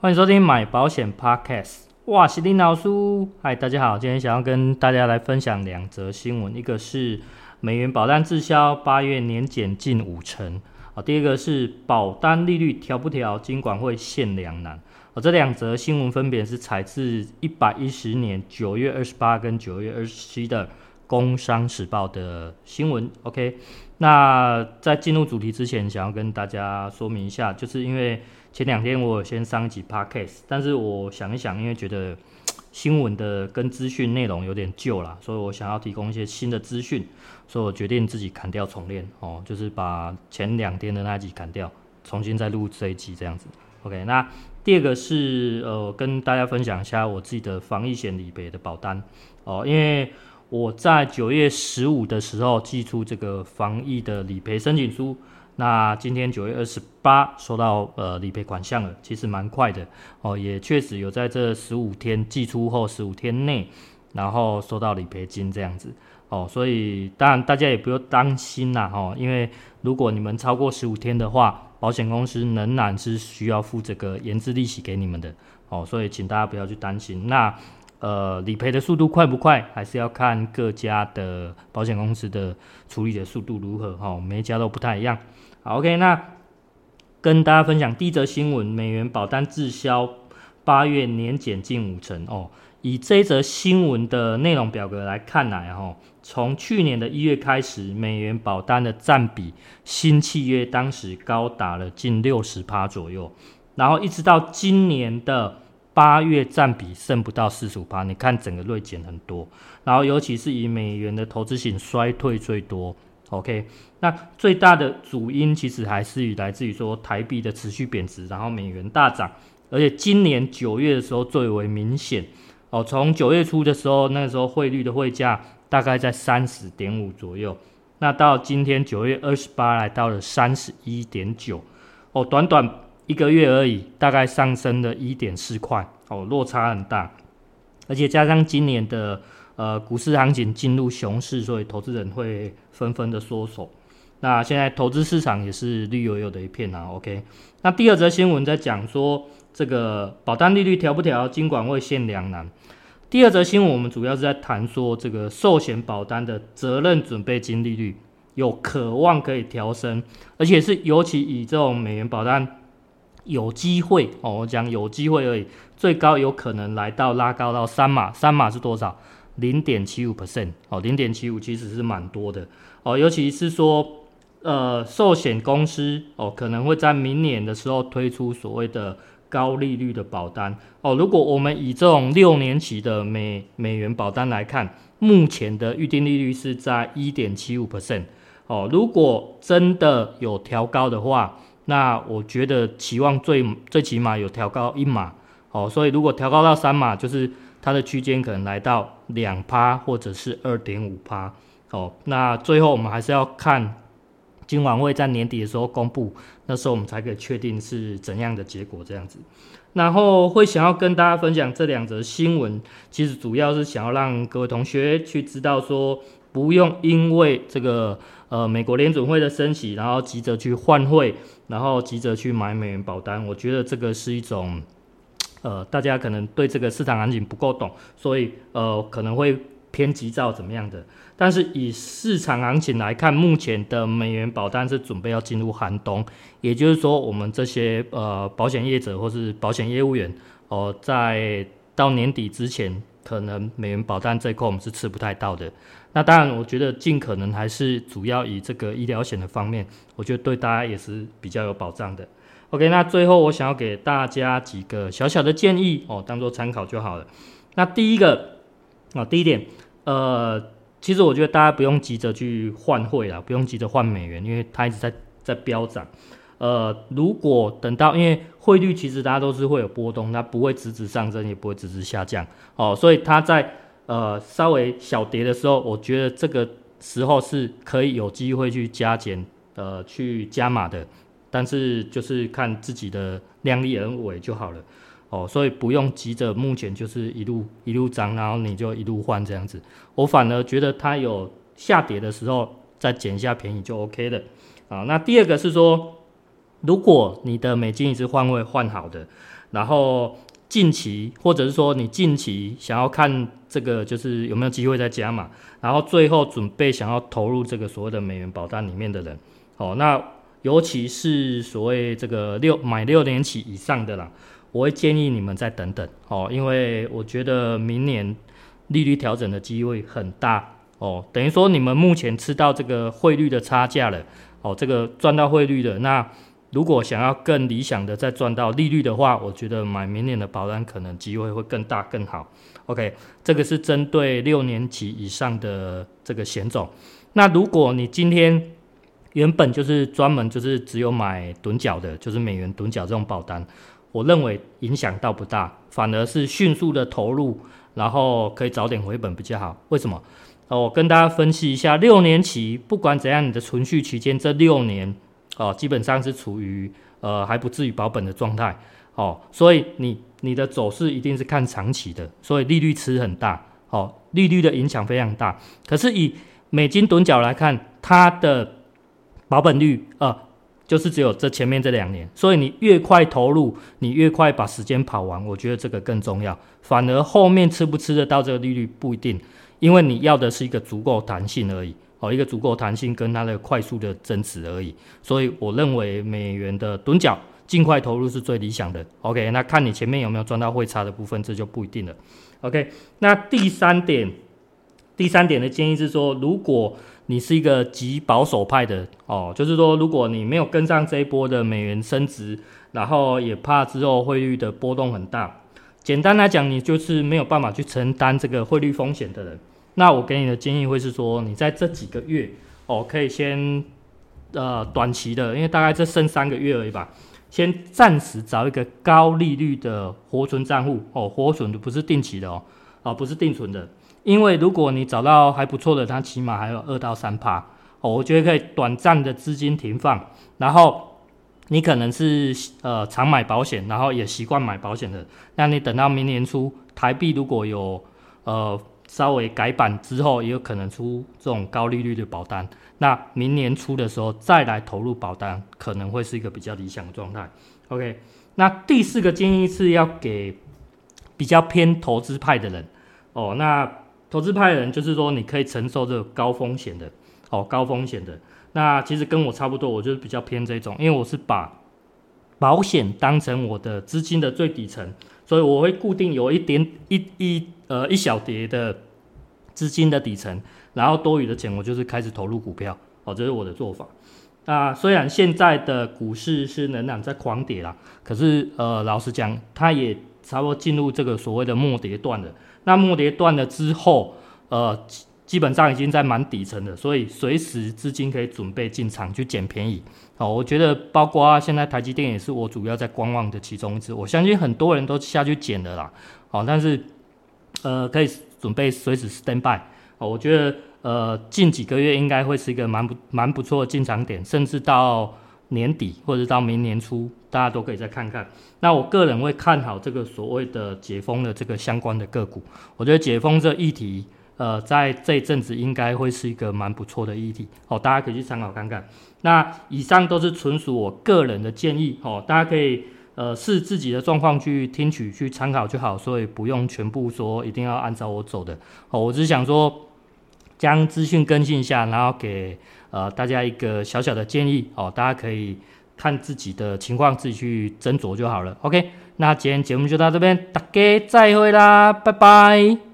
欢迎收听买保险 Podcast。哇，是林老师，嗨，大家好，今天想要跟大家来分享两则新闻，一个是美元保单滞销，八月年减近五成。啊，第二个是保单利率调不调，金管会限两难。啊，这两则新闻分别是采自一百一十年九月二十八跟九月二十七的《工商时报》的新闻。OK，那在进入主题之前，想要跟大家说明一下，就是因为。前两天我有先上一集 podcast，但是我想一想，因为觉得 新闻的跟资讯内容有点旧了，所以我想要提供一些新的资讯，所以我决定自己砍掉重练哦，就是把前两天的那一集砍掉，重新再录这一集这样子。OK，那第二个是呃跟大家分享一下我自己的防疫险理赔的保单哦，因为我在九月十五的时候寄出这个防疫的理赔申请书。那今天九月二十八收到呃理赔款项了，其实蛮快的。哦，也确实有在这十五天寄出后十五天内，然后收到理赔金这样子。哦，所以当然大家也不用担心啦哦，因为如果你们超过十五天的话，保险公司仍然是需要付这个延滞利息给你们的。哦，所以请大家不要去担心。那呃理赔的速度快不快，还是要看各家的保险公司的处理的速度如何哦，每一家都不太一样。好，OK，那跟大家分享第一则新闻：美元保单滞销，八月年减近五成哦。以这一则新闻的内容表格来看来，哈，从去年的一月开始，美元保单的占比新契约当时高达了近六十趴左右，然后一直到今年的八月，占比剩不到四十五趴。你看整个锐减很多，然后尤其是以美元的投资型衰退最多。OK，那最大的主因其实还是来自于说台币的持续贬值，然后美元大涨，而且今年九月的时候最为明显哦。从九月初的时候，那个时候汇率的汇价大概在三十点五左右，那到今天九月二十八来到了三十一点九哦，短短一个月而已，大概上升了一点四块哦，落差很大，而且加上今年的。呃，股市行情进入熊市，所以投资人会纷纷的缩手。那现在投资市场也是绿油油的一片啊。OK，那第二则新闻在讲说，这个保单利率调不调，金管会限两难。第二则新闻我们主要是在谈说，这个寿险保单的责任准备金利率有渴望可以调升，而且是尤其以这种美元保单有机会哦，我讲有机会而已，最高有可能来到拉高到三码，三码是多少？零点七五 percent 哦，零点七五其实是蛮多的哦，尤其是说，呃，寿险公司哦，可能会在明年的时候推出所谓的高利率的保单哦。如果我们以这种六年期的美美元保单来看，目前的预定利率是在一点七五 percent 哦。如果真的有调高的话，那我觉得期望最最起码有调高一码哦。所以如果调高到三码，就是。它的区间可能来到两趴或者是二点五趴，哦，那最后我们还是要看今晚会在年底的时候公布，那时候我们才可以确定是怎样的结果这样子。然后会想要跟大家分享这两则新闻，其实主要是想要让各位同学去知道说，不用因为这个呃美国联准会的升息，然后急着去换汇，然后急着去买美元保单，我觉得这个是一种。呃，大家可能对这个市场行情不够懂，所以呃可能会偏急躁怎么样的。但是以市场行情来看，目前的美元保单是准备要进入寒冬，也就是说，我们这些呃保险业者或是保险业务员哦、呃，在到年底之前，可能美元保单这一块我们是吃不太到的。那当然，我觉得尽可能还是主要以这个医疗险的方面，我觉得对大家也是比较有保障的。OK，那最后我想要给大家几个小小的建议哦，当做参考就好了。那第一个啊、哦，第一点，呃，其实我觉得大家不用急着去换汇啦，不用急着换美元，因为它一直在在飙涨。呃，如果等到，因为汇率其实大家都是会有波动，它不会直直上升，也不会直直下降哦，所以它在呃稍微小跌的时候，我觉得这个时候是可以有机会去加减呃去加码的。但是就是看自己的量力而为就好了，哦，所以不用急着，目前就是一路一路涨，然后你就一路换这样子。我反而觉得它有下跌的时候再捡一下便宜就 OK 了。啊，那第二个是说，如果你的美金一直换位换好的，然后近期或者是说你近期想要看这个就是有没有机会再加码，然后最后准备想要投入这个所谓的美元保单里面的人，哦，那尤其是所谓这个六买六年期以上的啦，我会建议你们再等等哦，因为我觉得明年利率调整的机会很大哦，等于说你们目前吃到这个汇率的差价了哦，这个赚到汇率的那。如果想要更理想的再赚到利率的话，我觉得买明年的保单可能机会会更大更好。OK，这个是针对六年期以上的这个险种。那如果你今天原本就是专门就是只有买趸缴的，就是美元趸缴这种保单，我认为影响倒不大，反而是迅速的投入，然后可以早点回本比较好。为什么？我跟大家分析一下，六年期不管怎样，你的存续期间这六年。哦，基本上是处于呃还不至于保本的状态，哦，所以你你的走势一定是看长期的，所以利率吃很大，哦，利率的影响非常大。可是以美金趸缴来看，它的保本率呃就是只有这前面这两年，所以你越快投入，你越快把时间跑完，我觉得这个更重要。反而后面吃不吃得到这个利率不一定，因为你要的是一个足够弹性而已。哦，一个足够弹性跟它的快速的增值而已，所以我认为美元的趸缴尽快投入是最理想的。OK，那看你前面有没有赚到汇差的部分，这就不一定了。OK，那第三点，第三点的建议是说，如果你是一个极保守派的哦，就是说如果你没有跟上这一波的美元升值，然后也怕之后汇率的波动很大，简单来讲，你就是没有办法去承担这个汇率风险的人。那我给你的建议会是说，你在这几个月哦，可以先呃短期的，因为大概这剩三个月而已吧，先暂时找一个高利率的活存账户哦，活存的不是定期的哦，啊不是定存的，因为如果你找到还不错的，它起码还有二到三趴哦，我觉得可以短暂的资金停放，然后你可能是呃常买保险，然后也习惯买保险的，那你等到明年初台币如果有呃。稍微改版之后，也有可能出这种高利率的保单。那明年初的时候再来投入保单，可能会是一个比较理想的状态。OK，那第四个建议是要给比较偏投资派的人哦。那投资派的人就是说，你可以承受这个高风险的哦，高风险的。那其实跟我差不多，我就是比较偏这种，因为我是把保险当成我的资金的最底层，所以我会固定有一点一一呃一小叠的资金的底层，然后多余的钱我就是开始投入股票，哦，这是我的做法。那虽然现在的股市是仍然在狂跌啦，可是呃老实讲，它也差不多进入这个所谓的末跌段了。那末跌段了之后，呃。基本上已经在蛮底层的，所以随时资金可以准备进场去捡便宜。好，我觉得包括现在台积电也是我主要在观望的其中一支。我相信很多人都下去捡了啦。好，但是呃可以准备随时 stand by。我觉得呃近几个月应该会是一个蛮不蛮不错的进场点，甚至到年底或者到明年初，大家都可以再看看。那我个人会看好这个所谓的解封的这个相关的个股。我觉得解封这议题。呃，在这一阵子应该会是一个蛮不错的议题，哦，大家可以去参考看看。那以上都是纯属我个人的建议，哦，大家可以呃视自己的状况去听取去参考就好，所以不用全部说一定要按照我走的。哦，我只想说将资讯更新一下，然后给呃大家一个小小的建议，哦，大家可以看自己的情况自己去斟酌就好了。OK，那今天节目就到这边，大家再会啦，拜拜。